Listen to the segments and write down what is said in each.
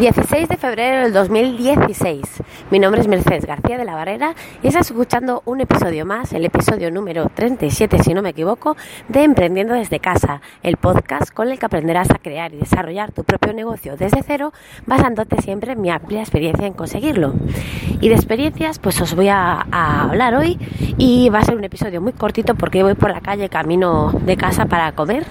16 de febrero del 2016. Mi nombre es Mercedes García de la Barrera y estás escuchando un episodio más, el episodio número 37 si no me equivoco, de Emprendiendo desde casa, el podcast con el que aprenderás a crear y desarrollar tu propio negocio desde cero, basándote siempre en mi amplia experiencia en conseguirlo. Y de experiencias, pues os voy a, hablar hoy y va a ser un episodio muy cortito porque voy por la calle camino de casa para comer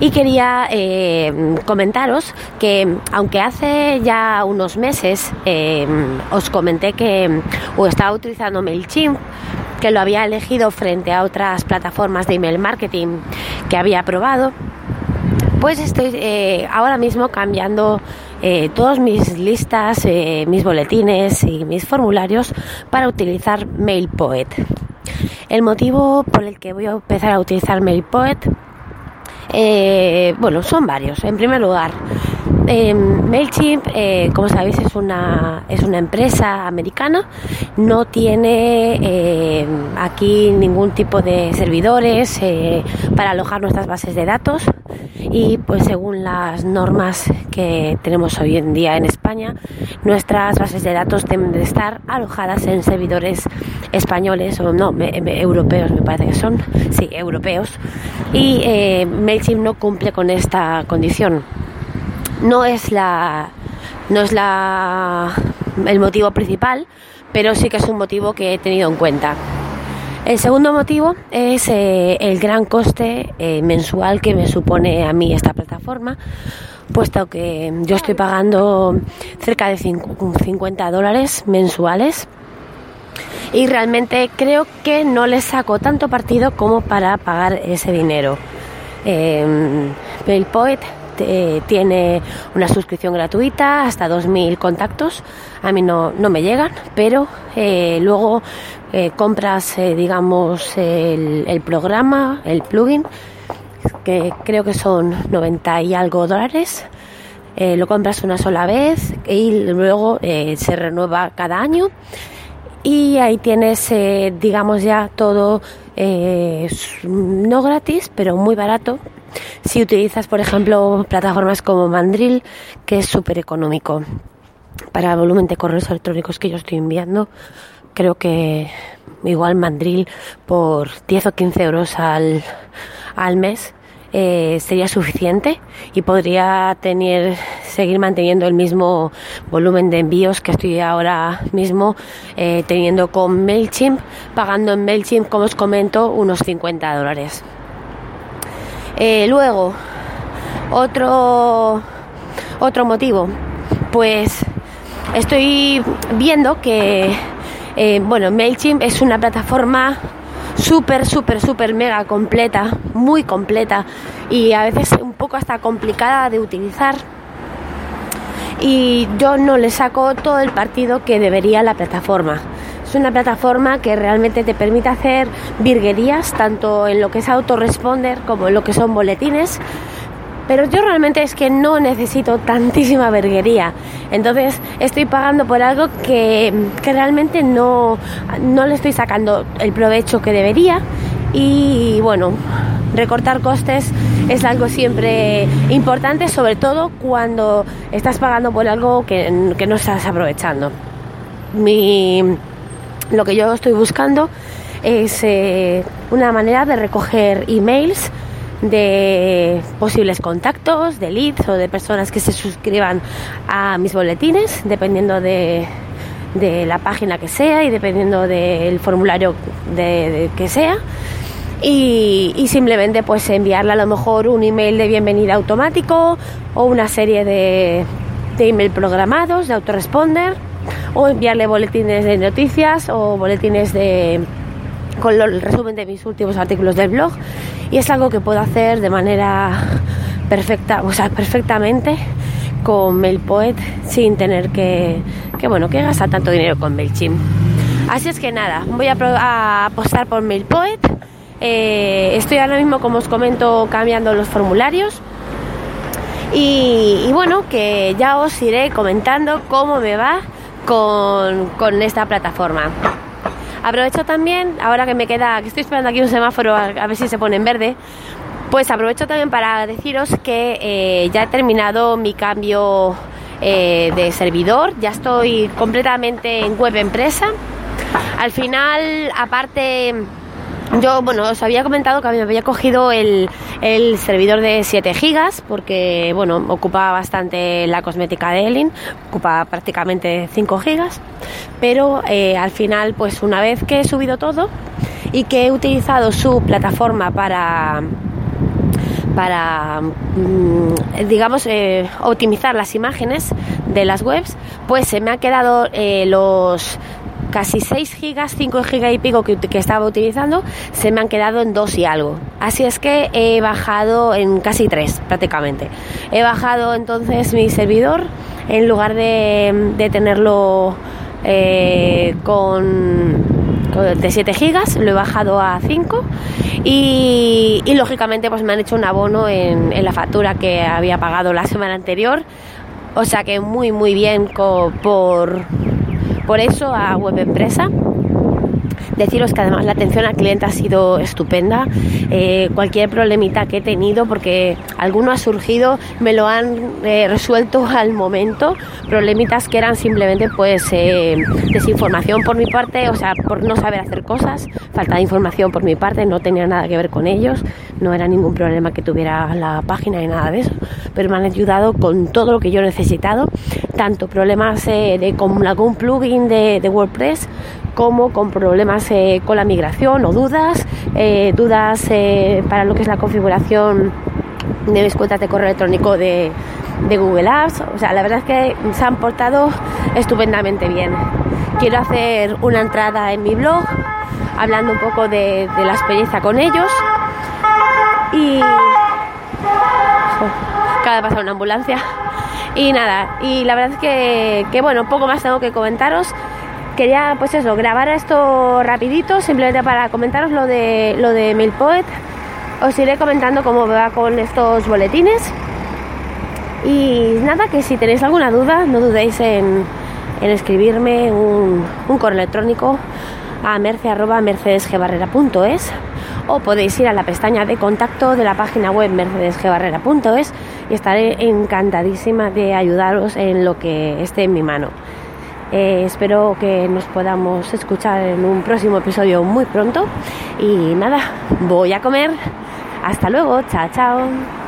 y quería eh, comentaros que aunque hace ya unos meses eh, os comenté que estaba utilizando MailChimp, que lo había elegido frente a otras plataformas de email marketing que había probado. Pues estoy eh, ahora mismo cambiando eh, todas mis listas, mis boletines y mis formularios para utilizar MailPoet. El motivo por el que voy a empezar a utilizar MailPoet, bueno, son varios. En primer lugar, eh, MailChimp, eh, como sabéis, es una, es una empresa americana, no tiene eh, aquí ningún tipo de servidores eh, para alojar nuestras bases de datos. Y pues según las normas que tenemos hoy en día en España, nuestras bases de datos deben de estar alojadas en servidores españoles o no, europeos me parece que son, sí, europeos. Y MailChimp no cumple con esta condición no es la no es la el motivo principal, pero sí que es un motivo que he tenido en cuenta. El segundo motivo es eh, el gran coste eh, mensual que me supone a mí esta plataforma, puesto que yo estoy pagando cerca de 50 dólares mensuales y realmente creo que no le saco tanto partido como para pagar ese dinero. Eh, PayPoet eh, tiene una suscripción gratuita, hasta 2.000 contactos. A mí no, no me llegan, pero eh, luego eh, compras, digamos, el, el, programa, el plugin, que creo que son 90 y algo dólares. lo compras una sola vez y luego se renueva cada año y ahí tienes, digamos ya todo no gratis, pero muy barato si utilizas, por ejemplo, plataformas como Mandrill, que es súper económico para el volumen de correos electrónicos que yo estoy enviando, creo que igual Mandrill por 10 o 15 euros al, al mes eh, sería suficiente y podría tener seguir manteniendo el mismo volumen de envíos que estoy ahora mismo eh, teniendo con Mailchimp, pagando en Mailchimp, como os comento, unos 50 dólares. Eh, luego, otro, otro motivo, pues estoy viendo que, eh, bueno, MailChimp es una plataforma súper, súper, súper mega completa, muy completa y a veces un poco hasta complicada de utilizar. Y yo no le saco todo el partido que debería la plataforma. Es una plataforma que realmente te permite hacer virguerías, tanto en lo que es autoresponder como en lo que son boletines. Pero yo realmente es que no necesito tantísima virguería. Entonces estoy pagando por algo que, realmente no, no le estoy sacando el provecho que debería. Y bueno, recortar costes es algo siempre importante, sobre todo cuando estás pagando por algo que, que no estás aprovechando. Mi, lo que yo estoy buscando es eh, una manera de recoger emails de posibles contactos, de leads o de personas que se suscriban a mis boletines, dependiendo de, la página que sea y dependiendo del formulario de, que sea. Y, simplemente pues enviarle a lo mejor un email de bienvenida automático o una serie de, de email programados de autoresponder o enviarle boletines de noticias o boletines de con el resumen de mis últimos artículos del blog y es algo que puedo hacer de manera perfecta, o sea, perfectamente con MailPoet sin tener que, que bueno, que gastar tanto dinero con MailChimp. Así es que nada, voy a, apostar por MailPoet. Eh, estoy ahora mismo, como os comento, cambiando los formularios. Y, y bueno, que ya os iré comentando cómo me va con, esta plataforma. Aprovecho también, ahora que me queda, que estoy esperando aquí un semáforo a, ver si se pone en verde, pues aprovecho también para deciros que eh, ya he terminado mi cambio eh, de servidor, ya estoy completamente en web empresa. Al final, aparte yo, bueno, os había comentado que me había cogido el, servidor de 7 gigas porque, bueno, ocupaba bastante la cosmética de Elin, ocupa prácticamente 5 gigas, pero eh, al final, pues una vez que he subido todo y que he utilizado su plataforma para para mm, digamos eh, optimizar las imágenes de las webs pues se me han quedado eh, los casi 6 gigas, 5 gigas y pico que, estaba utilizando, se me han quedado en 2 y algo. Así es que he bajado en casi 3 prácticamente. He bajado entonces mi servidor en lugar de, tenerlo eh, con de 7 gigas, lo he bajado a 5 y, lógicamente pues me han hecho un abono en, en, la factura que había pagado la semana anterior. O sea que muy muy bien por, por eso a Web Empresa Deciros que además la atención al cliente ha sido estupenda. Eh, cualquier problemita que he tenido, porque alguno ha surgido, me lo han eh, resuelto al momento. Problemitas que eran simplemente pues eh, desinformación por mi parte, o sea, por no saber hacer cosas, falta de información por mi parte, no tenía nada que ver con ellos, no era ningún problema que tuviera la página ni nada de eso, pero me han ayudado con todo lo que yo he necesitado, tanto problemas de con algún plugin de WordPress como con problemas eh, con la migración o dudas, eh, dudas eh, para lo que es la configuración de mis cuentas de correo electrónico de, Google Apps. O sea, la verdad es que se han portado estupendamente bien. Quiero hacer una entrada en mi blog hablando un poco de, la experiencia con ellos y acaba de una ambulancia y nada y la verdad es que, que bueno poco más tengo que comentaros quería pues eso, grabar esto rapidito, simplemente para comentaros lo de lo de Milpoet. Os iré comentando cómo va con estos boletines. Y nada, que si tenéis alguna duda, no dudéis en, escribirme un, correo electrónico a merce.mercedesgebarrera.es o podéis ir a la pestaña de contacto de la página web mercedesgebarrera.es y estaré encantadísima de ayudaros en lo que esté en mi mano. Eh, espero que nos podamos escuchar en un próximo episodio muy pronto. Y nada, voy a comer. Hasta luego, chao, chao.